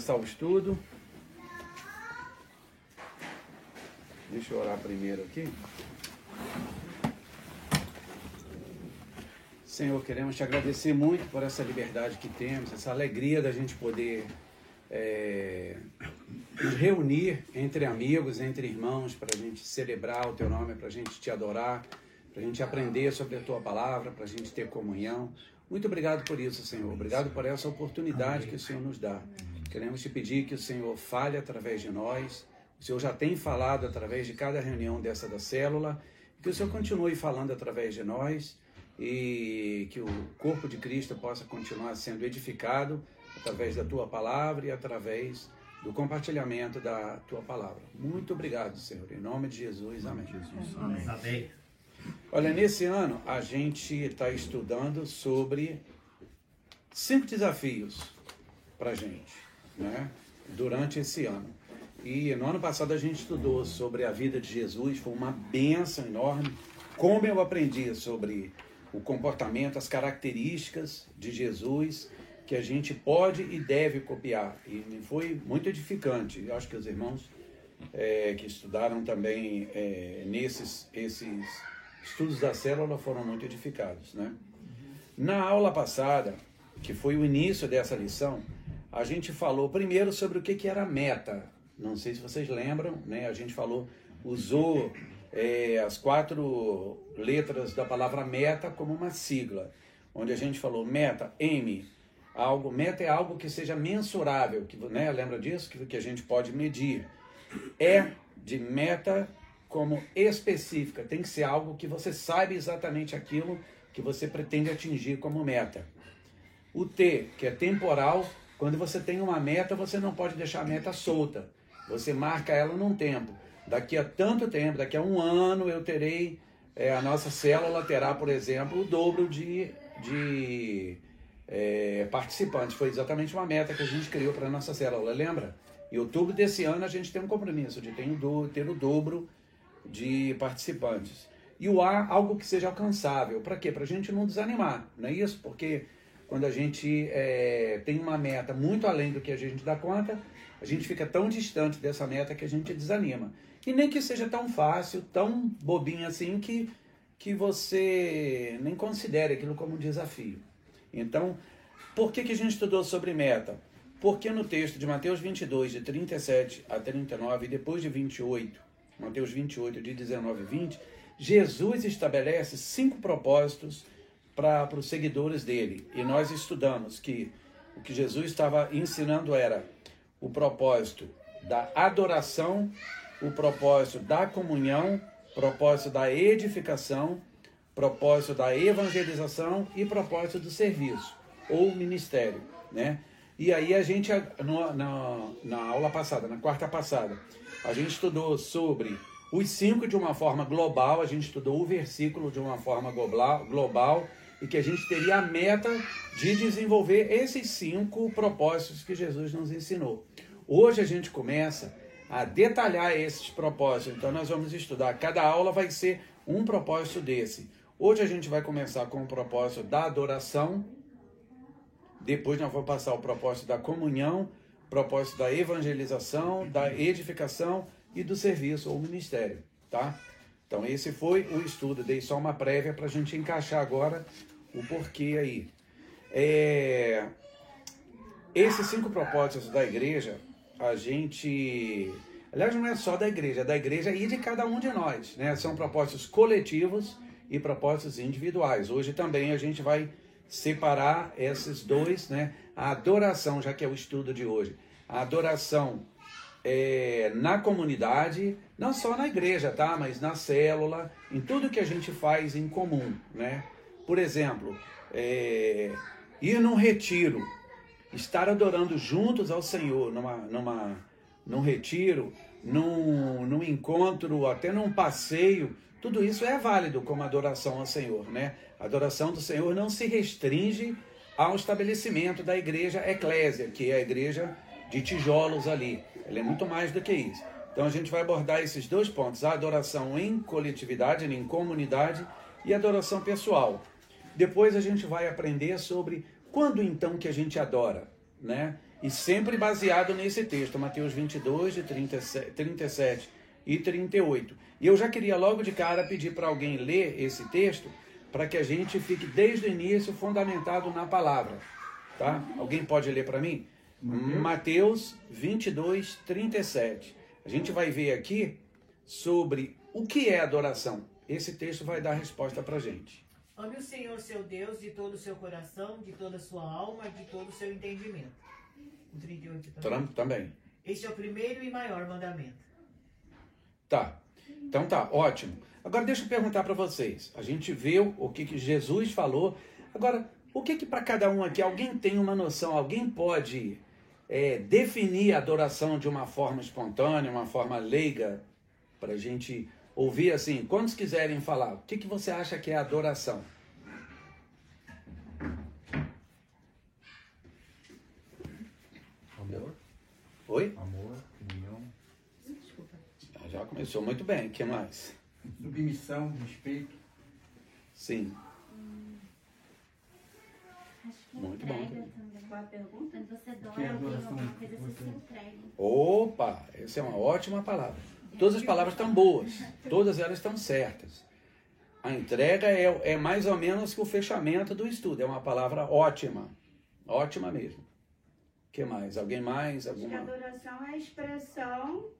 começar o estudo. Deixa eu orar primeiro aqui. Senhor, queremos te agradecer muito por essa liberdade que temos, essa alegria da gente poder é, nos reunir entre amigos, entre irmãos, para a gente celebrar o teu nome, para a gente te adorar, para a gente aprender sobre a tua palavra, para a gente ter comunhão. Muito obrigado por isso, Senhor. Obrigado por essa oportunidade que o Senhor nos dá. Queremos te pedir que o Senhor fale através de nós. O Senhor já tem falado através de cada reunião dessa da célula. Que o Senhor continue falando através de nós e que o corpo de Cristo possa continuar sendo edificado através da tua palavra e através do compartilhamento da tua palavra. Muito obrigado, Senhor. Em nome de Jesus. Amém. Jesus. Amém. Amém. Olha, nesse ano a gente está estudando sobre cinco desafios para a gente, né? Durante esse ano. E no ano passado a gente estudou sobre a vida de Jesus, foi uma benção enorme. Como eu aprendi sobre o comportamento, as características de Jesus que a gente pode e deve copiar. E foi muito edificante. Eu acho que os irmãos é, que estudaram também é, nesses esses estudos da célula foram muito edificados. Né? Na aula passada, que foi o início dessa lição, a gente falou primeiro sobre o que, que era meta. Não sei se vocês lembram, né? a gente falou, usou é, as quatro letras da palavra meta como uma sigla, onde a gente falou meta, M, algo, meta é algo que seja mensurável, que, né, lembra disso? Que, que a gente pode medir. É de meta como específica, tem que ser algo que você saiba exatamente aquilo que você pretende atingir como meta. O T, que é temporal, quando você tem uma meta, você não pode deixar a meta solta. Você marca ela num tempo daqui a tanto tempo, daqui a um ano, eu terei, é, a nossa célula terá, por exemplo, o dobro de, de é, participantes. Foi exatamente uma meta que a gente criou para a nossa célula, lembra? Em outubro desse ano a gente tem um compromisso de ter, ter o dobro de participantes. E o A, algo que seja alcançável. Para quê? Para a gente não desanimar, não é isso? Porque quando a gente é, tem uma meta muito além do que a gente dá conta, a gente fica tão distante dessa meta que a gente desanima. E nem que seja tão fácil, tão bobinho assim, que, que você nem considere aquilo como um desafio. Então, por que, que a gente estudou sobre meta? Porque no texto de Mateus 22, de 37 a 39, e depois de 28, Mateus 28, de 19 a 20, Jesus estabelece cinco propósitos para os seguidores dele. E nós estudamos que o que Jesus estava ensinando era o propósito da adoração o propósito da comunhão, propósito da edificação, propósito da evangelização e propósito do serviço ou ministério, né? E aí a gente, no, na, na aula passada, na quarta passada, a gente estudou sobre os cinco de uma forma global, a gente estudou o versículo de uma forma global, global e que a gente teria a meta de desenvolver esses cinco propósitos que Jesus nos ensinou. Hoje a gente começa a detalhar esses propósitos. Então, nós vamos estudar. Cada aula vai ser um propósito desse. Hoje a gente vai começar com o propósito da adoração. Depois nós vamos passar o propósito da comunhão, propósito da evangelização, da edificação e do serviço ou ministério, tá? Então esse foi o estudo. Dei só uma prévia para a gente encaixar agora o porquê aí. É... Esses cinco propósitos da igreja a gente. Aliás, não é só da igreja, é da igreja e de cada um de nós. Né? São propósitos coletivos e propósitos individuais. Hoje também a gente vai separar esses dois, né? A adoração, já que é o estudo de hoje. A adoração é, na comunidade, não só na igreja, tá? Mas na célula, em tudo que a gente faz em comum, né? Por exemplo, é, ir num retiro, estar adorando juntos ao Senhor numa, numa, num retiro, num, num encontro, até num passeio, tudo isso é válido como adoração ao Senhor, né? A adoração do Senhor não se restringe ao estabelecimento da igreja eclésia, que é a igreja de tijolos ali. Ela é muito mais do que isso. Então a gente vai abordar esses dois pontos: a adoração em coletividade, em comunidade, e a adoração pessoal. Depois a gente vai aprender sobre quando então que a gente adora, né? E sempre baseado nesse texto, Mateus 22, de 37, 37 e 38. E eu já queria logo de cara pedir para alguém ler esse texto, para que a gente fique desde o início fundamentado na palavra. Tá? Alguém pode ler para mim? Mateus 22, 37. A gente vai ver aqui sobre o que é adoração. Esse texto vai dar resposta para gente. Ame o Senhor seu Deus de todo o seu coração, de toda a sua alma, de todo o seu entendimento. O 38 também. também. Este é o primeiro e maior mandamento. Tá. Então tá, ótimo. Agora deixa eu perguntar para vocês. A gente viu o que, que Jesus falou. Agora, o que que para cada um aqui, alguém tem uma noção, alguém pode é, definir a adoração de uma forma espontânea, uma forma leiga, para a gente ouvir assim, quantos quiserem falar, o que, que você acha que é adoração? Amor. Oi? Amor, união. Já começou muito bem, o que mais? Submissão, respeito. Sim. Muito bom. Qual a pergunta? Quando você dói alguém, alguma coisa, você se entrega. Opa, essa é uma ótima palavra. Todas as palavras estão boas, todas elas estão certas. A entrega é, é mais ou menos que o fechamento do estudo, é uma palavra ótima, ótima mesmo. O que mais? Alguém mais? Alguma... Acho que a adoração é a expressão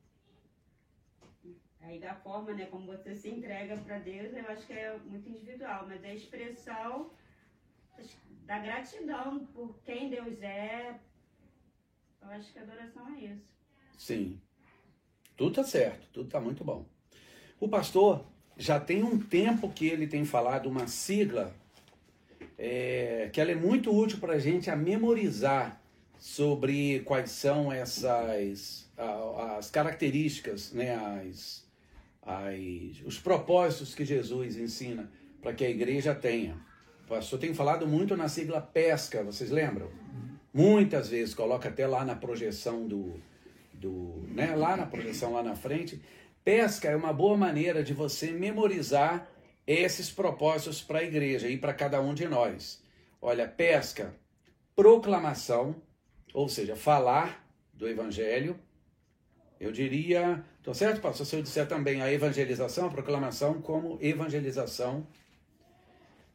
aí da forma, né, como você se entrega para Deus, eu acho que é muito individual, mas é a expressão da gratidão por quem Deus é. Eu acho que a adoração é isso. Sim. Tudo está certo, tudo está muito bom. O pastor já tem um tempo que ele tem falado uma sigla é, que ela é muito útil para a gente a memorizar sobre quais são essas as características, né, as, as, os propósitos que Jesus ensina para que a igreja tenha. O pastor tem falado muito na sigla pesca, vocês lembram? Muitas vezes, coloca até lá na projeção do, do, né, lá na projeção lá na frente, pesca é uma boa maneira de você memorizar esses propósitos para a igreja e para cada um de nós. Olha, pesca, proclamação, ou seja, falar do evangelho. Eu diria, tô certo, pastor? Se eu disser também a evangelização, a proclamação como evangelização,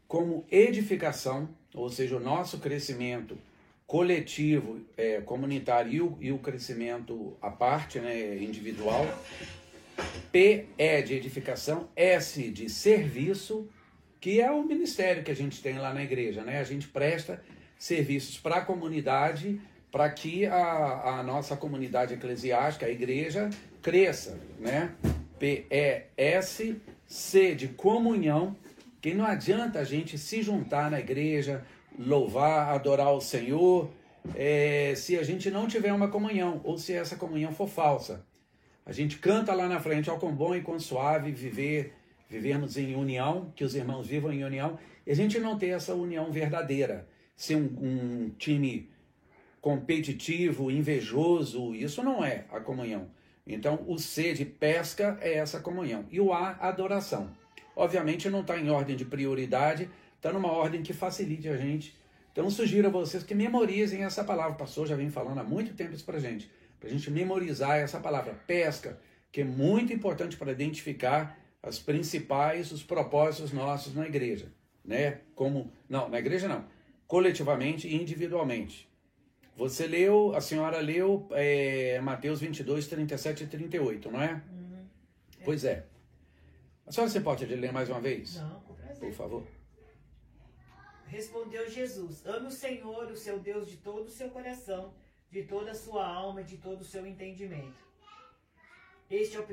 como edificação, ou seja, o nosso crescimento coletivo, é, comunitário e o, e o crescimento à parte, né, individual. P é de edificação, S de serviço, que é o ministério que a gente tem lá na igreja, né? A gente presta serviços para a comunidade, para que a, a nossa comunidade eclesiástica, a igreja, cresça, né? P, E, S, C de comunhão, que não adianta a gente se juntar na igreja, louvar, adorar o Senhor, é, se a gente não tiver uma comunhão, ou se essa comunhão for falsa. A gente canta lá na frente, ao quão bom e quão suave viver, vivermos em união, que os irmãos vivam em união, e a gente não ter essa união verdadeira. Ser um, um time competitivo, invejoso, isso não é a comunhão. Então, o C de pesca é essa comunhão. E o A, adoração. Obviamente não está em ordem de prioridade, está numa ordem que facilite a gente. Então, sugiro a vocês que memorizem essa palavra. O pastor já vem falando há muito tempo isso para a gente. Para a gente memorizar essa palavra, pesca, que é muito importante para identificar as principais, os propósitos nossos na igreja. Né? Como, não, na igreja não. Coletivamente e individualmente. Você leu, a senhora leu é, Mateus 22, 37 e 38, não é? Uhum. Pois é. A senhora você pode ler mais uma vez? Não, com prazer. Por favor. Respondeu Jesus: Ame o Senhor, o seu Deus, de todo o seu coração, de toda a sua alma, de todo o seu entendimento. Este é o,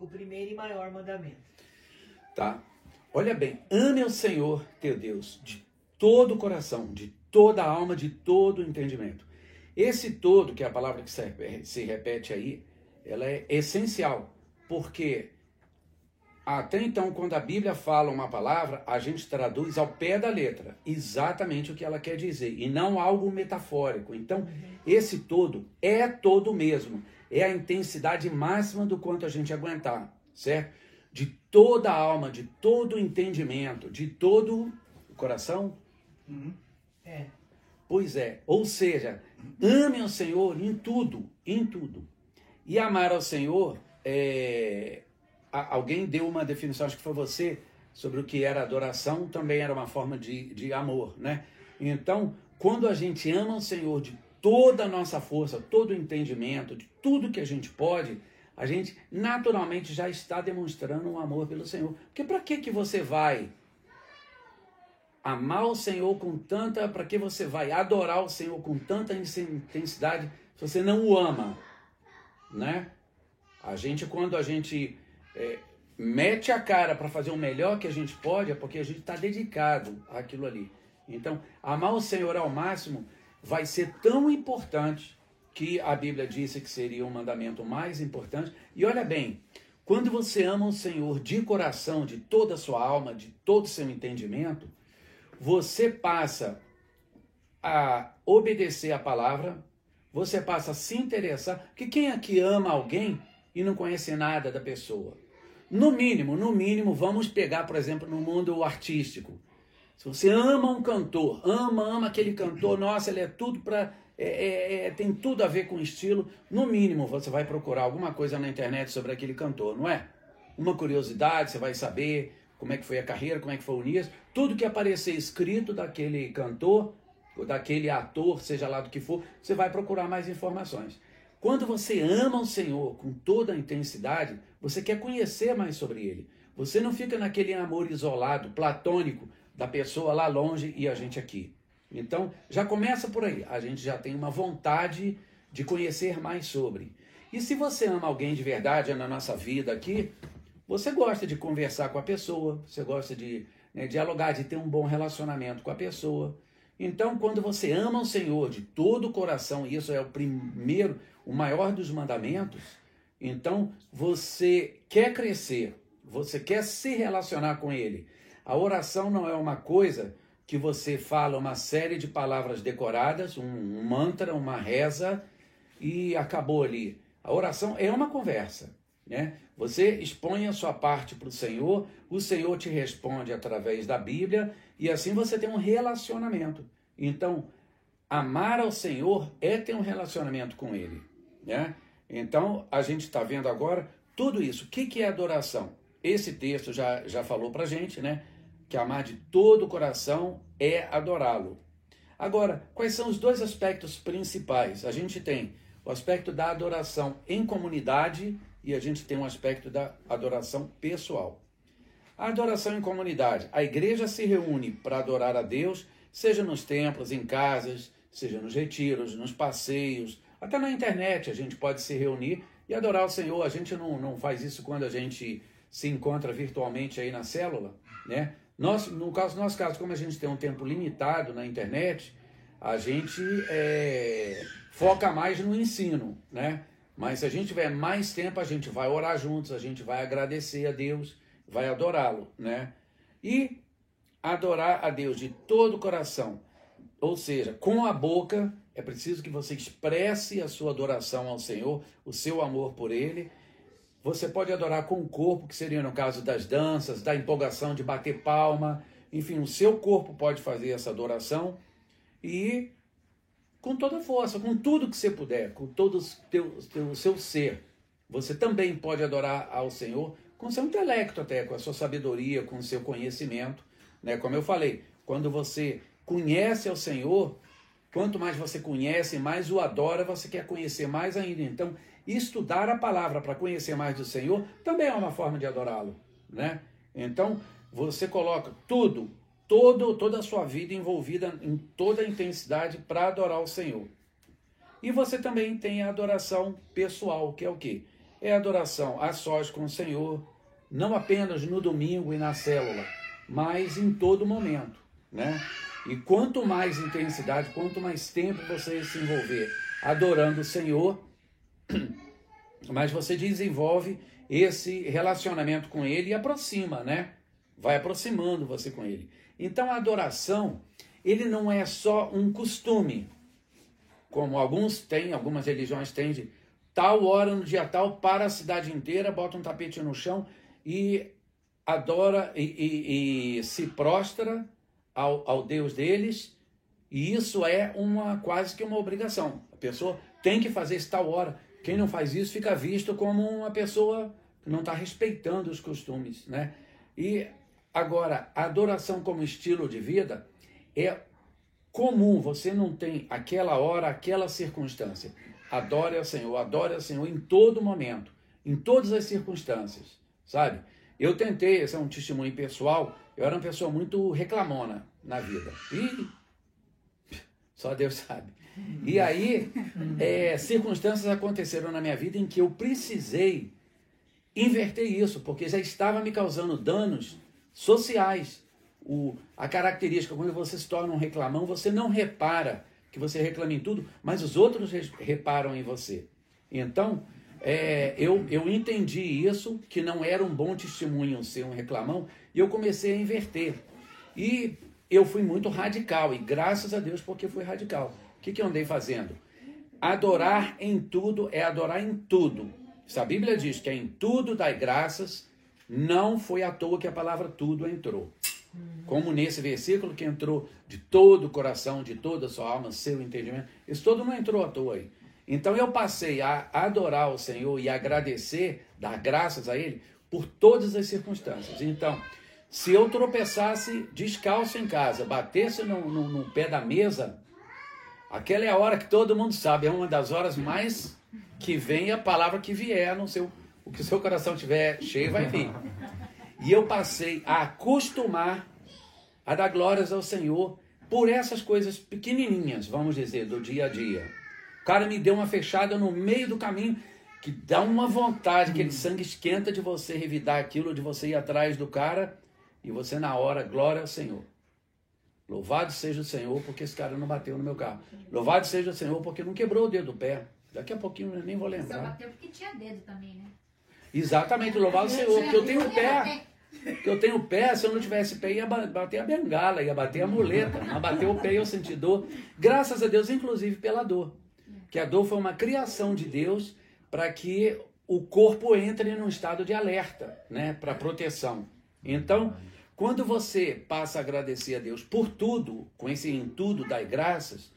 o primeiro e maior mandamento. Tá. Olha bem, ame o Senhor, teu Deus, de todo o coração, de toda a alma, de todo o entendimento. Esse todo, que é a palavra que se repete aí, ela é essencial, porque até então, quando a Bíblia fala uma palavra, a gente traduz ao pé da letra exatamente o que ela quer dizer e não algo metafórico. Então, uhum. esse todo é todo mesmo, é a intensidade máxima do quanto a gente aguentar, certo? De toda a alma, de todo o entendimento, de todo o coração. Uhum. É. Pois é, ou seja, Ame o Senhor em tudo, em tudo. E amar ao Senhor, é, alguém deu uma definição, acho que foi você, sobre o que era adoração, também era uma forma de, de amor, né? Então, quando a gente ama o Senhor de toda a nossa força, todo o entendimento, de tudo que a gente pode, a gente naturalmente já está demonstrando um amor pelo Senhor. Porque para que que você vai amar o Senhor com tanta, para que você vai adorar o Senhor com tanta intensidade se você não o ama, né? A gente quando a gente é, mete a cara para fazer o melhor que a gente pode é porque a gente está dedicado àquilo ali. Então, amar o Senhor ao máximo vai ser tão importante que a Bíblia disse que seria o mandamento mais importante. E olha bem, quando você ama o Senhor de coração, de toda a sua alma, de todo o seu entendimento, você passa a obedecer a palavra, você passa a se interessar, porque quem aqui ama alguém e não conhece nada da pessoa? No mínimo, no mínimo, vamos pegar, por exemplo, no mundo artístico. Se você ama um cantor, ama, ama aquele cantor, nossa, ele é tudo para. É, é, é, tem tudo a ver com estilo. No mínimo, você vai procurar alguma coisa na internet sobre aquele cantor, não é? Uma curiosidade, você vai saber como é que foi a carreira, como é que foi o Nias. Tudo que aparecer escrito daquele cantor, ou daquele ator, seja lá do que for, você vai procurar mais informações. Quando você ama o Senhor com toda a intensidade, você quer conhecer mais sobre ele. Você não fica naquele amor isolado, platônico, da pessoa lá longe e a gente aqui. Então, já começa por aí. A gente já tem uma vontade de conhecer mais sobre. E se você ama alguém de verdade na nossa vida aqui, você gosta de conversar com a pessoa, você gosta de né, dialogar, de ter um bom relacionamento com a pessoa. Então, quando você ama o Senhor de todo o coração, e isso é o primeiro, o maior dos mandamentos, então você quer crescer, você quer se relacionar com Ele, a oração não é uma coisa que você fala uma série de palavras decoradas, um, mantra, uma reza e acabou ali. A oração é uma conversa, né? Você expõe a sua parte para o Senhor, o Senhor te responde através da Bíblia e assim você tem um relacionamento. Então, amar ao Senhor é ter um relacionamento com Ele, né? Então, a gente está vendo agora tudo isso. O que, que é adoração? Esse texto já, já falou para gente, né? que amar de todo o coração é adorá-lo. Agora, quais são os dois aspectos principais? A gente tem o aspecto da adoração em comunidade e a gente tem um aspecto da adoração pessoal. A adoração em comunidade. A igreja se reúne para adorar a Deus, seja nos templos, em casas, seja nos retiros, nos passeios, até na internet a gente pode se reunir e adorar o Senhor. A gente não, não faz isso quando a gente se encontra virtualmente aí na célula, né? Nós, no caso, no nosso caso, como a gente tem um tempo limitado na internet, a gente é, foca mais no ensino, né? Mas se a gente tiver mais tempo, a gente vai orar juntos, a gente vai agradecer a Deus, vai adorá-lo, né? E adorar a Deus de todo o coração, ou seja, com a boca, é preciso que você expresse a sua adoração ao Senhor, o seu amor por Ele, você pode adorar com o corpo, que seria no caso das danças, da empolgação de bater palma. Enfim, o seu corpo pode fazer essa adoração e com toda força, com tudo que você puder, com todo o teu, seu ser. Você também pode adorar ao Senhor com seu intelecto até, com a sua sabedoria, com o seu conhecimento. Né? Como eu falei, quando você conhece ao Senhor, quanto mais você conhece, mais o adora, você quer conhecer mais ainda. Então, estudar a palavra para conhecer mais do Senhor também é uma forma de adorá-lo, né? Então, você coloca tudo, todo, toda a sua vida envolvida em toda a intensidade para adorar o Senhor. E você também tem a adoração pessoal, que é o quê? É adoração a sós com o Senhor, não apenas no domingo e na célula, mas em todo momento, né? E quanto mais intensidade, quanto mais tempo você se envolver adorando o Senhor, mas você desenvolve esse relacionamento com ele e aproxima, né? Vai aproximando você com ele. Então a adoração, ele não é só um costume, como alguns têm, algumas religiões têm de tal hora no dia tal para a cidade inteira, bota um tapete no chão e adora e, e, e se prostra ao, ao Deus deles E isso é uma quase que uma obrigação. A pessoa tem que fazer isso tal hora. Quem não faz isso fica visto como uma pessoa que não está respeitando os costumes, né? E agora, a adoração como estilo de vida é comum, você não tem aquela hora, aquela circunstância. Adore ao Senhor, adore ao Senhor em todo momento, em todas as circunstâncias, sabe? Eu tentei, esse é um testemunho pessoal, eu era uma pessoa muito reclamona na vida. E só Deus sabe. E aí, é, circunstâncias aconteceram na minha vida em que eu precisei inverter isso, porque já estava me causando danos sociais. O, a característica, quando você se torna um reclamão, você não repara que você reclama em tudo, mas os outros reparam em você. Então, é, eu, eu entendi isso, que não era um bom testemunho ser um reclamão, e eu comecei a inverter. E eu fui muito radical, e graças a Deus porque fui radical. O que, que eu andei fazendo? Adorar em tudo é adorar em tudo. Se a Bíblia diz que é em tudo dai graças, não foi à toa que a palavra tudo entrou. Como nesse versículo que entrou de todo o coração, de toda a sua alma, seu entendimento, isso todo não entrou à toa aí. Então eu passei a adorar o Senhor e agradecer, dar graças a Ele por todas as circunstâncias. Então, se eu tropeçasse descalço em casa, batesse no, no, no pé da mesa, aquela é a hora que todo mundo sabe, é uma das horas mais que vem a palavra que vier no seu, o que o seu coração tiver cheio vai vir. E eu passei a acostumar a dar glórias ao Senhor por essas coisas pequenininhas, vamos dizer, do dia a dia. O cara me deu uma fechada no meio do caminho que dá uma vontade, aquele sangue esquenta de você revidar aquilo, de você ir atrás do cara e você na hora, glória ao Senhor. Louvado seja o Senhor porque esse cara não bateu no meu carro. Louvado seja o Senhor porque não quebrou o dedo do pé. Daqui a pouquinho eu nem vou lembrar. Só bateu porque tinha dedo também, né? Exatamente, louvado o Senhor, porque eu tenho pé. Porque eu tenho pé, se eu não tivesse pé, ia bater a bengala, ia bater a muleta. Mas bateu o pé eu senti dor. Graças a Deus, inclusive pela dor. Que a dor foi uma criação de Deus para que o corpo entre num estado de alerta, né? Para proteção. Então, quando você passa a agradecer a Deus por tudo, com esse em tudo dai graças,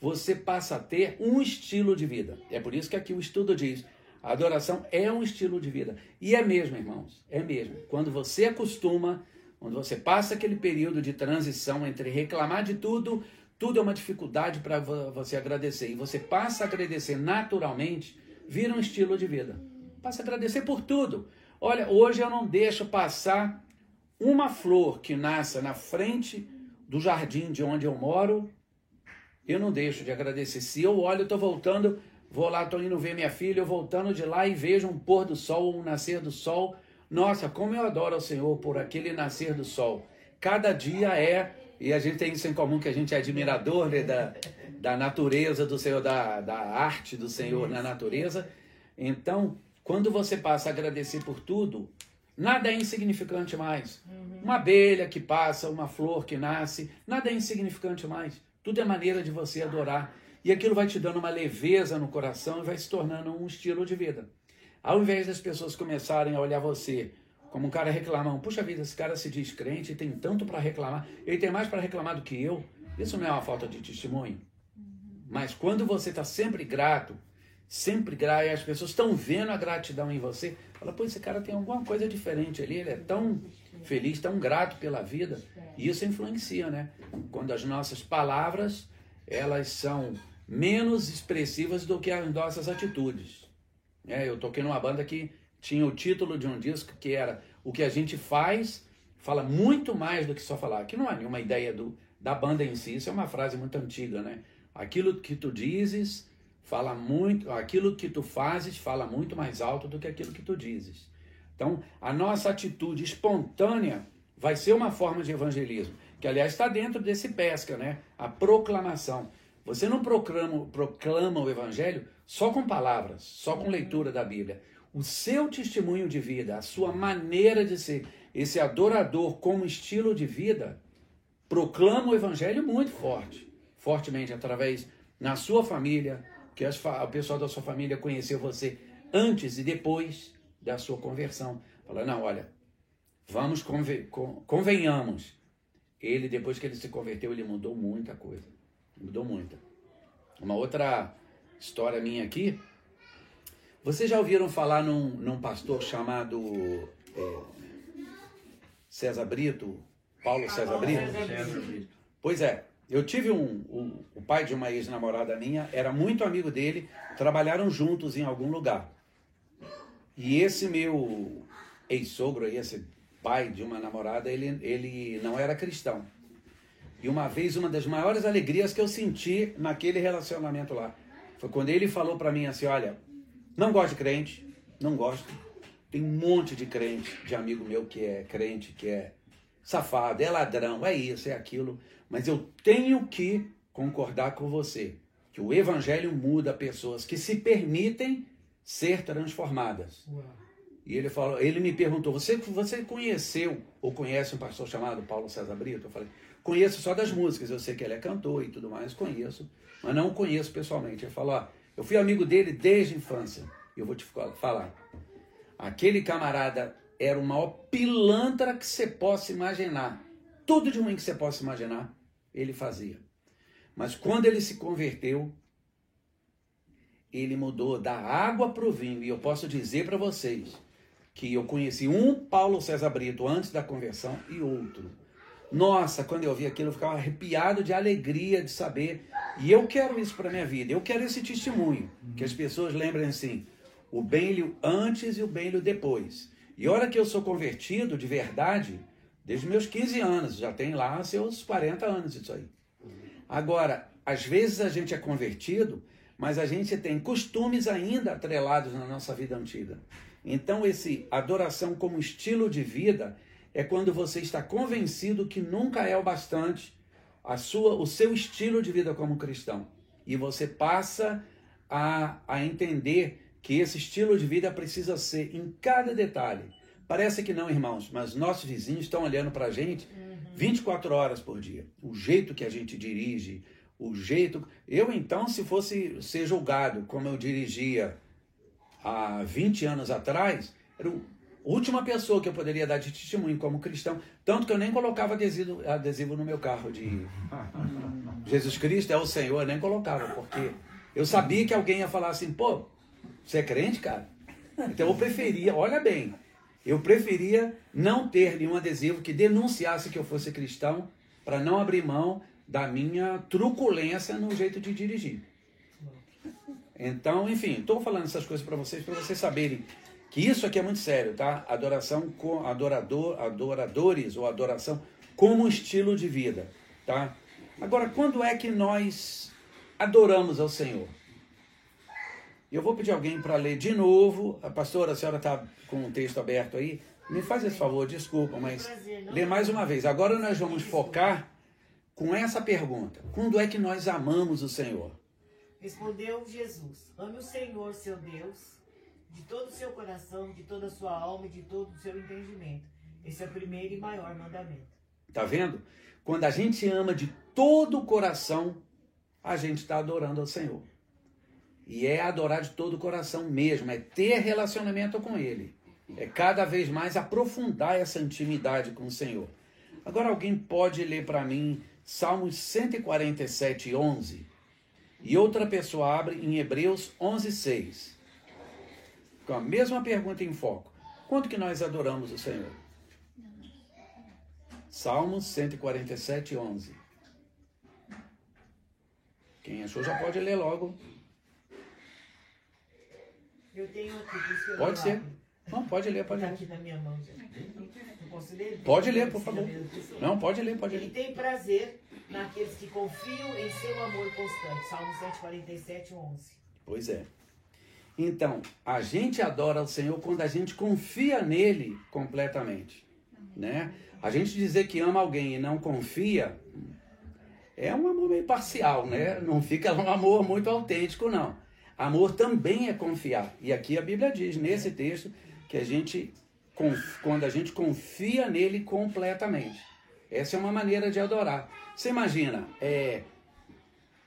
você passa a ter um estilo de vida. É por isso que aqui o estudo diz: a adoração é um estilo de vida. E é mesmo, irmãos, é mesmo. Quando você acostuma, quando você passa aquele período de transição entre reclamar de tudo, tudo é uma dificuldade para você agradecer. E você passa a agradecer naturalmente, vira um estilo de vida. Passa a agradecer por tudo. Olha, hoje eu não deixo passar uma flor que nasça na frente do jardim de onde eu moro, eu não deixo de agradecer. Se eu olho, estou voltando, vou lá, estou indo ver minha filha, eu voltando de lá e vejo um pôr do sol, um nascer do sol. Nossa, como eu adoro ao Senhor por aquele nascer do sol. Cada dia é, e a gente tem isso em comum, que a gente é admirador né, da, da natureza do Senhor, da, da arte do Senhor na natureza. Então, quando você passa a agradecer por tudo, Nada é insignificante mais. Uhum. Uma abelha que passa, uma flor que nasce, nada é insignificante mais. Tudo é maneira de você adorar. E aquilo vai te dando uma leveza no coração e vai se tornando um estilo de vida. Ao invés das pessoas começarem a olhar você como um cara reclamão, puxa vida, esse cara se diz crente e tem tanto para reclamar, ele tem mais para reclamar do que eu. Isso não é uma falta de testemunho. Mas quando você está sempre grato, sempre grato, e as pessoas estão vendo a gratidão em você, Fala, pô, esse cara tem alguma coisa diferente ali, ele é tão feliz, tão grato pela vida. E isso influencia, né? Quando as nossas palavras, elas são menos expressivas do que as nossas atitudes. É, eu toquei numa banda que tinha o título de um disco que era O que a gente faz fala muito mais do que só falar. Que não é nenhuma ideia do, da banda em si, isso é uma frase muito antiga, né? Aquilo que tu dizes fala muito, aquilo que tu fazes fala muito mais alto do que aquilo que tu dizes. Então, a nossa atitude espontânea vai ser uma forma de evangelismo, que aliás está dentro desse pesca, né? A proclamação. Você não proclama, proclama o evangelho só com palavras, só com leitura da Bíblia. O seu testemunho de vida, a sua maneira de ser, esse adorador como estilo de vida, proclama o evangelho muito forte, fortemente através na sua família, que as, o pessoal da sua família conheceu você antes e depois da sua conversão. Fala, não, olha, vamos conven, convenhamos. Ele, depois que ele se converteu, ele mudou muita coisa. Mudou muito. Uma outra história minha aqui. Vocês já ouviram falar num, num pastor chamado é, César Brito? Paulo César Brito? César Brito. Pois é, eu tive um, um- o pai de uma ex-namorada minha, era muito amigo dele, trabalharam juntos em algum lugar. E esse meu ex-sogro, esse pai de uma namorada, ele, ele não era cristão. E uma vez, uma das maiores alegrias que eu senti naquele relacionamento lá, foi quando ele falou pra mim assim, olha, não gosto de crente, não gosto. Tem um monte de crente, de amigo meu que é crente, que é safado, é ladrão, é isso, é aquilo. Mas eu tenho que concordar com você que o evangelho muda pessoas que se permitem ser transformadas. Uau. E ele falou, ele me perguntou: "Você você conheceu ou conhece um pastor chamado Paulo César Brito?" Eu falei: "Conheço só das músicas, eu sei que ele é cantor e tudo mais, conheço, mas não conheço pessoalmente." Ele falou: "Ó, eu fui amigo dele desde a infância. E eu vou te fa- falar. Aquele camarada era o maior pilantra que você possa imaginar. Tudo de ruim que você possa imaginar, ele fazia. Mas quando ele se converteu, ele mudou da água para o vinho. E eu posso dizer para vocês que eu conheci um Paulo César Brito antes da conversão e outro. Nossa, quando eu vi aquilo, eu ficava arrepiado de alegria de saber. E eu quero isso para minha vida. Eu quero esse testemunho. Que as pessoas lembrem assim: o bem antes e o bem depois. E a hora que eu sou convertido de verdade, desde meus 15 anos, já tem lá seus 40 anos isso aí. Agora, às vezes a gente é convertido, mas a gente tem costumes ainda atrelados na nossa vida antiga. Então, esse adoração como estilo de vida é quando você está convencido que nunca é o bastante a sua, o seu estilo de vida como cristão. E você passa a, a entender que esse estilo de vida precisa ser em cada detalhe. Parece que não, irmãos, mas nossos vizinhos estão olhando para a gente 24 horas por dia. O jeito que a gente dirige, o jeito. Eu, então, se fosse ser julgado como eu dirigia há 20 anos atrás, era a última pessoa que eu poderia dar de testemunho como cristão. Tanto que eu nem colocava adesivo, adesivo no meu carro de Jesus Cristo é o Senhor, eu nem colocava, porque eu sabia que alguém ia falar assim, pô, você é crente, cara? Então eu preferia, olha bem, eu preferia não ter nenhum adesivo que denunciasse que eu fosse cristão para não abrir mão da minha truculência no jeito de dirigir. Então, enfim, estou falando essas coisas para vocês, para vocês saberem que isso aqui é muito sério, tá? Adoração com adorador, adoradores ou adoração como estilo de vida, tá? Agora, quando é que nós adoramos ao Senhor? Eu vou pedir alguém para ler de novo. A pastora, a senhora está com o texto aberto aí. Me faz esse favor, desculpa, mas lê mais uma vez. Agora nós vamos focar com essa pergunta: quando é que nós amamos o Senhor? Respondeu Jesus: Ame o Senhor, seu Deus, de todo o seu coração, de toda a sua alma e de todo o seu entendimento. Esse é o primeiro e maior mandamento. Tá vendo? Quando a gente ama de todo o coração, a gente está adorando ao Senhor. E é adorar de todo o coração mesmo, é ter relacionamento com Ele. É cada vez mais aprofundar essa intimidade com o Senhor. Agora alguém pode ler para mim Salmos 147, 11. E outra pessoa abre em Hebreus 11, 6. Com a mesma pergunta em foco. Quanto que nós adoramos o Senhor? Salmos 147, 11. Quem achou já pode ler logo. Eu tenho aqui, eu Pode ser. Não, pode ler, pode Tá ler. aqui na minha mão. Eu posso ler? Pode ler, por favor. Pessoal. Não, pode ler, pode Ele ler. tem prazer naqueles que confiam em seu amor constante. Salmo 147, 11. Pois é. Então, a gente adora o Senhor quando a gente confia nele completamente, né? A gente dizer que ama alguém e não confia é um amor meio parcial, né? Não fica um amor muito autêntico, não. Amor também é confiar. E aqui a Bíblia diz, nesse texto, que a gente, quando a gente confia nele completamente. Essa é uma maneira de adorar. Você imagina, é,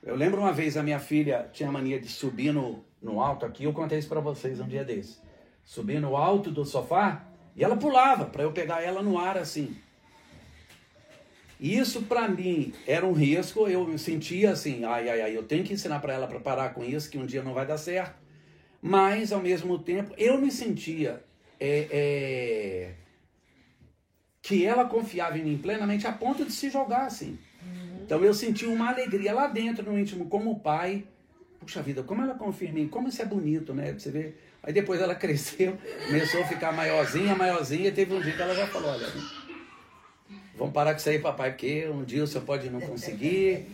eu lembro uma vez a minha filha tinha mania de subir no, no alto aqui, eu contei isso para vocês um dia desse. Subir no alto do sofá e ela pulava para eu pegar ela no ar assim. Isso para mim era um risco, eu me sentia assim, ai, ai, ai, eu tenho que ensinar para ela para parar com isso, que um dia não vai dar certo. Mas, ao mesmo tempo, eu me sentia é, é, que ela confiava em mim plenamente a ponto de se jogar assim. Então eu senti uma alegria lá dentro no íntimo, como pai. Puxa vida, como ela confia em mim, como isso é bonito, né? Você vê. Aí depois ela cresceu, começou a ficar maiorzinha, maiorzinha, e teve um dia que ela já falou, olha, Vamos parar com isso aí, papai, porque um dia o senhor pode não conseguir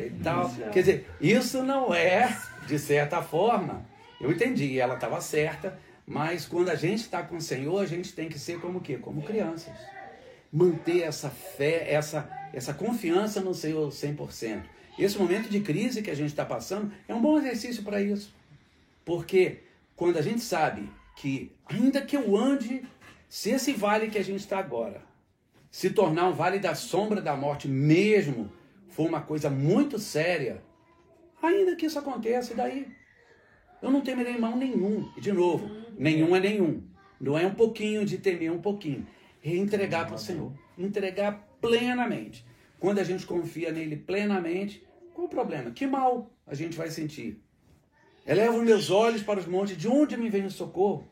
e tal. Quer dizer, isso não é, de certa forma, eu entendi, ela estava certa, mas quando a gente está com o Senhor, a gente tem que ser como o quê? Como crianças. Manter essa fé, essa, essa confiança no Senhor 100%. Esse momento de crise que a gente está passando é um bom exercício para isso. Porque quando a gente sabe que, ainda que eu ande, se esse vale que a gente está agora se tornar um vale da sombra da morte mesmo, for uma coisa muito séria, ainda que isso aconteça, daí eu não temerei mal nenhum. E de novo, nenhum é nenhum. Não é um pouquinho de temer, um pouquinho. É entregar para o Senhor. Entregar plenamente. Quando a gente confia nele plenamente, qual o problema? Que mal a gente vai sentir? Elevo meus olhos para os montes, de onde me vem o socorro?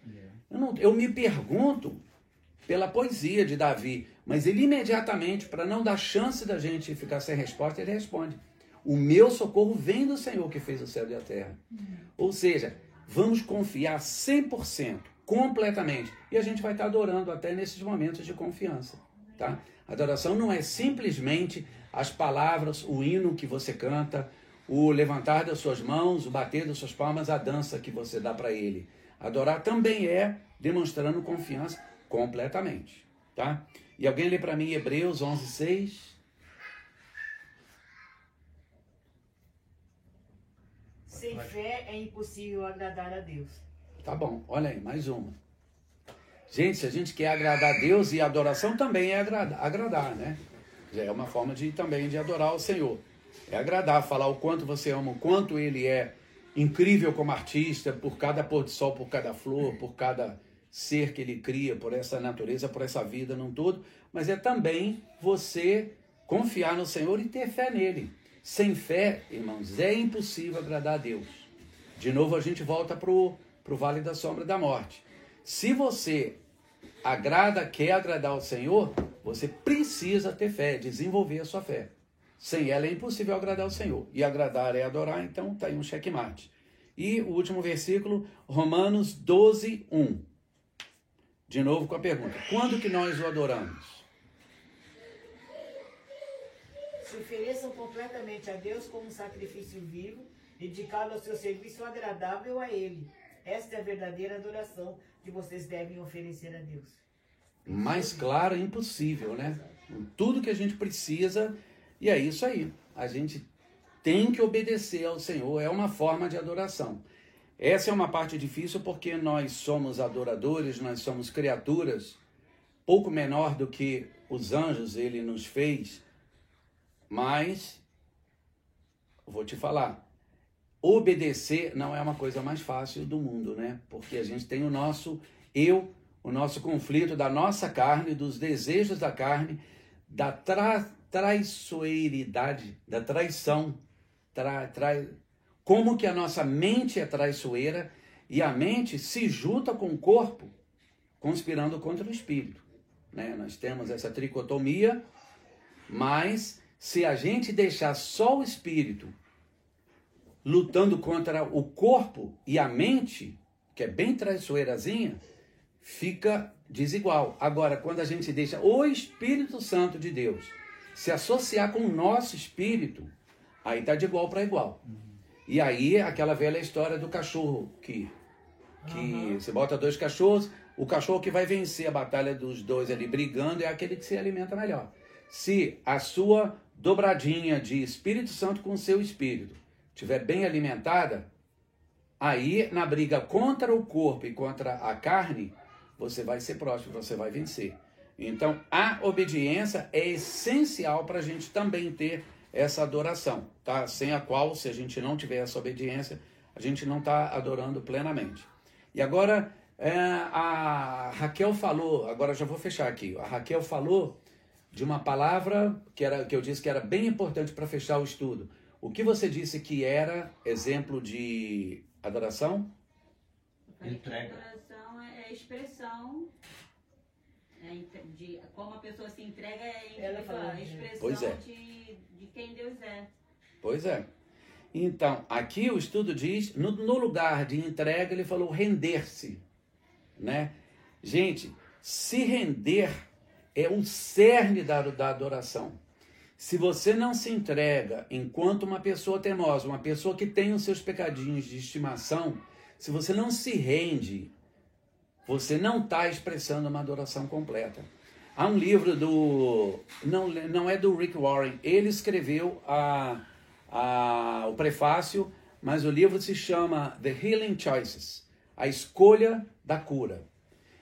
Eu, não, eu me pergunto pela poesia de Davi. Mas ele imediatamente, para não dar chance da gente ficar sem resposta, ele responde: O meu socorro vem do Senhor que fez o céu e a terra. Ou seja, vamos confiar 100%, completamente. E a gente vai estar adorando até nesses momentos de confiança. Tá? Adoração não é simplesmente as palavras, o hino que você canta, o levantar das suas mãos, o bater das suas palmas, a dança que você dá para ele. Adorar também é demonstrando confiança completamente, tá? E alguém lê para mim Hebreus 11, 6? Sem fé é impossível agradar a Deus. Tá bom, olha aí, mais uma. Gente, se a gente quer agradar a Deus, e adoração também é agradar, agradar né? É uma forma de também de adorar o Senhor. É agradar, falar o quanto você ama, o quanto ele é incrível como artista, por cada pôr do sol, por cada flor, por cada ser que ele cria, por essa natureza, por essa vida num todo, mas é também você confiar no Senhor e ter fé nele. Sem fé, irmãos, é impossível agradar a Deus. De novo, a gente volta para o vale da sombra da morte. Se você agrada, quer agradar ao Senhor, você precisa ter fé, desenvolver a sua fé. Sem ela é impossível agradar ao Senhor. E agradar é adorar, então está aí um checkmate. E o último versículo, Romanos 12, 1. De novo com a pergunta: quando que nós o adoramos? Se ofereçam completamente a Deus como um sacrifício vivo, dedicado ao seu serviço agradável a Ele. Esta é a verdadeira adoração que vocês devem oferecer a Deus. Mais claro, impossível, né? Tudo que a gente precisa, e é isso aí. A gente tem que obedecer ao Senhor, é uma forma de adoração. Essa é uma parte difícil porque nós somos adoradores, nós somos criaturas pouco menor do que os anjos ele nos fez, mas vou te falar, obedecer não é uma coisa mais fácil do mundo, né? Porque a gente tem o nosso eu, o nosso conflito da nossa carne, dos desejos da carne, da tra traiçoeiridade, da traição, tra, tra, como que a nossa mente é traiçoeira e a mente se junta com o corpo, conspirando contra o espírito. Né? Nós temos essa tricotomia, mas se a gente deixar só o espírito lutando contra o corpo e a mente, que é bem traiçoeirazinha, fica desigual. Agora, quando a gente deixa o Espírito Santo de Deus se associar com o nosso espírito, aí está de igual para igual. E aí, aquela velha história do cachorro, que, que uhum. você bota dois cachorros, o cachorro que vai vencer a batalha dos dois ali brigando é aquele que se alimenta melhor. Se a sua dobradinha de Espírito Santo com o seu espírito estiver bem alimentada, aí na briga contra o corpo e contra a carne, você vai ser próximo, você vai vencer. Então, a obediência é essencial para a gente também ter essa adoração, tá? Sem a qual, se a gente não tiver essa obediência, a gente não está adorando plenamente. E agora, é, a Raquel falou, agora já vou fechar aqui, a Raquel falou de uma palavra que, era, que eu disse que era bem importante para fechar o estudo. O que você disse que era exemplo de adoração? Entrega. Adoração é a expressão é, de como a pessoa se entrega é a né? expressão Pois é. de, de quem Deus é. Pois é. Então, aqui o estudo diz, no, no lugar de entrega, ele falou render-se, né? Gente, se render é um cerne da, da adoração. Se você não se entrega enquanto uma pessoa teimosa, uma pessoa que tem os seus pecadinhos de estimação, se você não se rende, você não está expressando uma adoração completa. Há um livro do. Não, não é do Rick Warren, ele escreveu a, a, o prefácio, mas o livro se chama The Healing Choices A Escolha da Cura.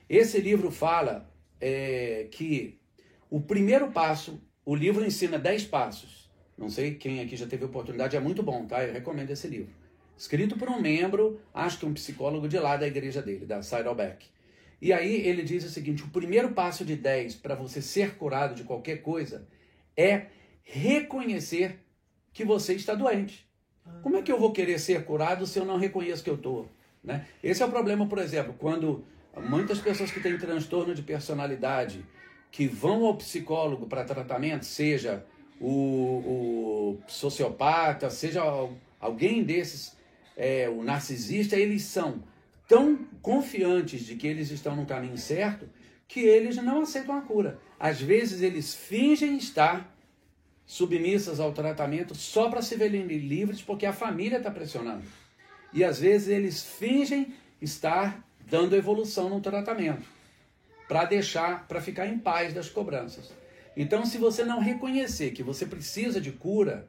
Esse livro fala é, que o primeiro passo, o livro ensina 10 passos. Não sei quem aqui já teve oportunidade, é muito bom, tá? Eu recomendo esse livro. Escrito por um membro, acho que um psicólogo de lá da igreja dele, da Saddleback. E aí ele diz o seguinte: o primeiro passo de 10 para você ser curado de qualquer coisa é reconhecer que você está doente. Como é que eu vou querer ser curado se eu não reconheço que eu estou? Né? Esse é o problema, por exemplo, quando muitas pessoas que têm transtorno de personalidade que vão ao psicólogo para tratamento, seja o, o sociopata, seja alguém desses, é, o narcisista, eles são tão confiantes de que eles estão no caminho certo que eles não aceitam a cura. Às vezes eles fingem estar submissas ao tratamento só para se verem livres porque a família está pressionando. E às vezes eles fingem estar dando evolução no tratamento para deixar, para ficar em paz das cobranças. Então, se você não reconhecer que você precisa de cura,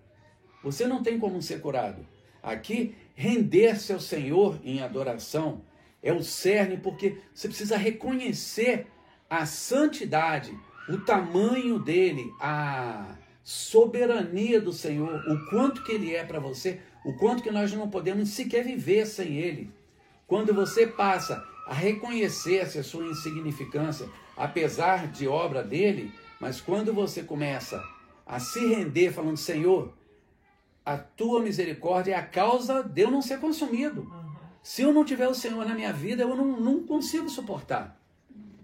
você não tem como ser curado. Aqui, render-se ao Senhor em adoração é o cerne, porque você precisa reconhecer a santidade, o tamanho dele, a soberania do Senhor, o quanto que ele é para você, o quanto que nós não podemos sequer viver sem ele. Quando você passa a reconhecer a sua insignificância, apesar de obra dele, mas quando você começa a se render falando, Senhor, a tua misericórdia é a causa de eu não ser consumido. Se eu não tiver o Senhor na minha vida, eu não, não consigo suportar.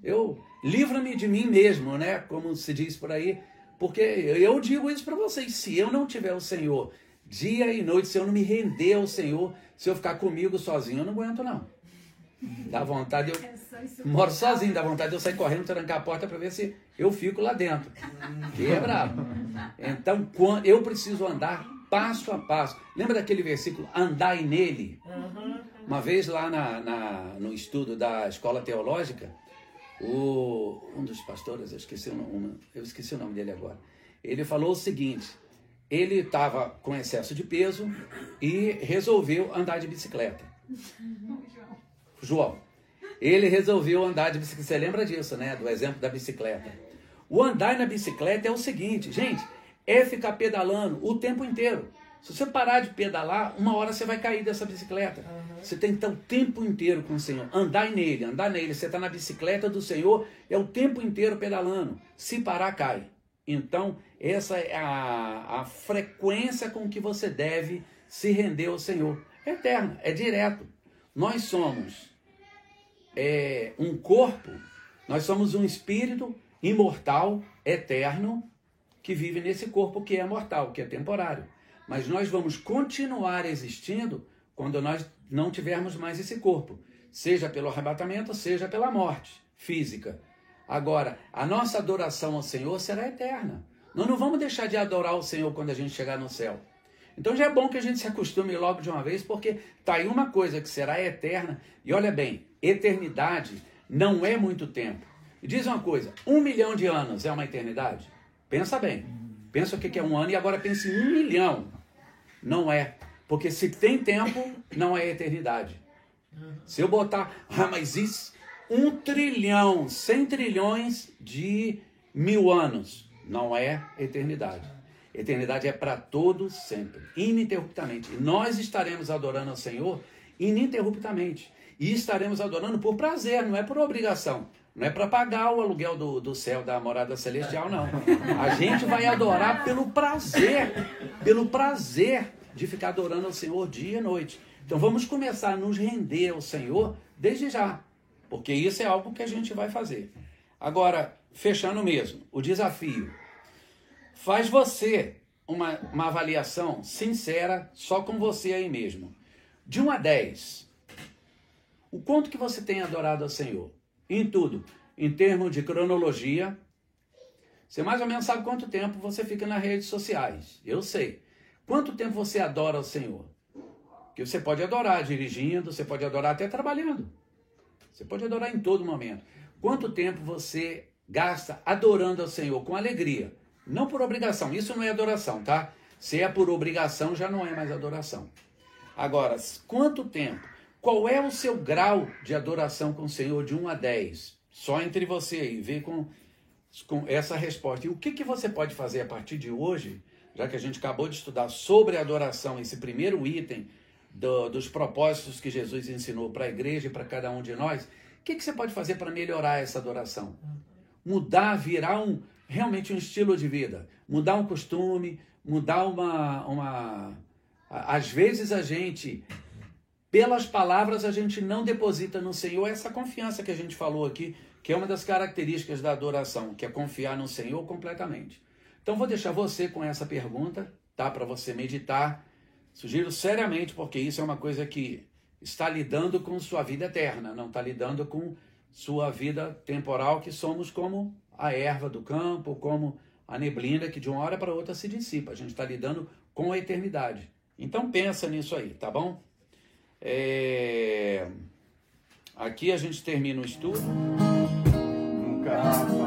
Eu livra-me de mim mesmo, né? Como se diz por aí, porque eu digo isso para vocês. Se eu não tiver o Senhor dia e noite, se eu não me render ao Senhor, se eu ficar comigo sozinho, eu não aguento não. Dá vontade eu moro sozinho, dá vontade de eu sair correndo, trancar a porta para ver se eu fico lá dentro. Que é bravo. Então, eu preciso andar passo a passo. Lembra daquele versículo, andai nele? Uma vez lá na, na, no estudo da escola teológica, o, um dos pastores, eu esqueci, o nome, eu esqueci o nome dele agora, ele falou o seguinte, ele estava com excesso de peso e resolveu andar de bicicleta. João. Ele resolveu andar de bicicleta. Você lembra disso, né? Do exemplo da bicicleta. O andar na bicicleta é o seguinte, gente, é ficar pedalando o tempo inteiro. Se você parar de pedalar, uma hora você vai cair dessa bicicleta. Uhum. Você tem que estar o tempo inteiro com o Senhor. Andar nele, andar nele. Você está na bicicleta do Senhor, é o tempo inteiro pedalando. Se parar, cai. Então, essa é a, a frequência com que você deve se render ao Senhor. É eterna, é direto. Nós somos é, um corpo, nós somos um espírito imortal, eterno, que vive nesse corpo que é mortal, que é temporário. Mas nós vamos continuar existindo quando nós não tivermos mais esse corpo, seja pelo arrebatamento, seja pela morte física. Agora, a nossa adoração ao Senhor será eterna. Nós não vamos deixar de adorar o Senhor quando a gente chegar no céu. Então já é bom que a gente se acostume logo de uma vez, porque tá aí uma coisa que será eterna. E olha bem, eternidade não é muito tempo. Diz uma coisa: um milhão de anos é uma eternidade? Pensa bem. Pensa o que é um ano e agora pense em um milhão. Não é. Porque se tem tempo, não é eternidade. Se eu botar, ah, mas isso, um trilhão, cem trilhões de mil anos, não é eternidade. Eternidade é para todos sempre, ininterruptamente. E nós estaremos adorando ao Senhor ininterruptamente. E estaremos adorando por prazer, não é por obrigação. Não é para pagar o aluguel do, do céu da morada celestial, não. A gente vai adorar pelo prazer, pelo prazer de ficar adorando ao Senhor dia e noite. Então vamos começar a nos render ao Senhor desde já, porque isso é algo que a gente vai fazer. Agora, fechando mesmo, o desafio. Faz você uma, uma avaliação sincera, só com você aí mesmo. De 1 a 10, o quanto que você tem adorado ao Senhor? Em tudo. Em termos de cronologia, você mais ou menos sabe quanto tempo você fica nas redes sociais. Eu sei. Quanto tempo você adora ao Senhor? Que você pode adorar dirigindo, você pode adorar até trabalhando. Você pode adorar em todo momento. Quanto tempo você gasta adorando ao Senhor com alegria? Não por obrigação. Isso não é adoração, tá? Se é por obrigação, já não é mais adoração. Agora, quanto tempo? Qual é o seu grau de adoração com o Senhor de 1 a 10? Só entre você aí, vê com, com essa resposta. E o que, que você pode fazer a partir de hoje, já que a gente acabou de estudar sobre adoração, esse primeiro item do, dos propósitos que Jesus ensinou para a igreja e para cada um de nós, o que, que você pode fazer para melhorar essa adoração? Mudar, virar um, realmente um estilo de vida, mudar um costume, mudar uma, uma. Às vezes a gente, pelas palavras, a gente não deposita no Senhor essa confiança que a gente falou aqui, que é uma das características da adoração, que é confiar no Senhor completamente. Então vou deixar você com essa pergunta, tá? Para você meditar. Sugiro seriamente, porque isso é uma coisa que está lidando com sua vida eterna, não está lidando com sua vida temporal, que somos como a erva do campo, como a neblina que de uma hora para outra se dissipa. A gente está lidando com a eternidade. Então pensa nisso aí, tá bom? É... Aqui a gente termina o estudo. Nunca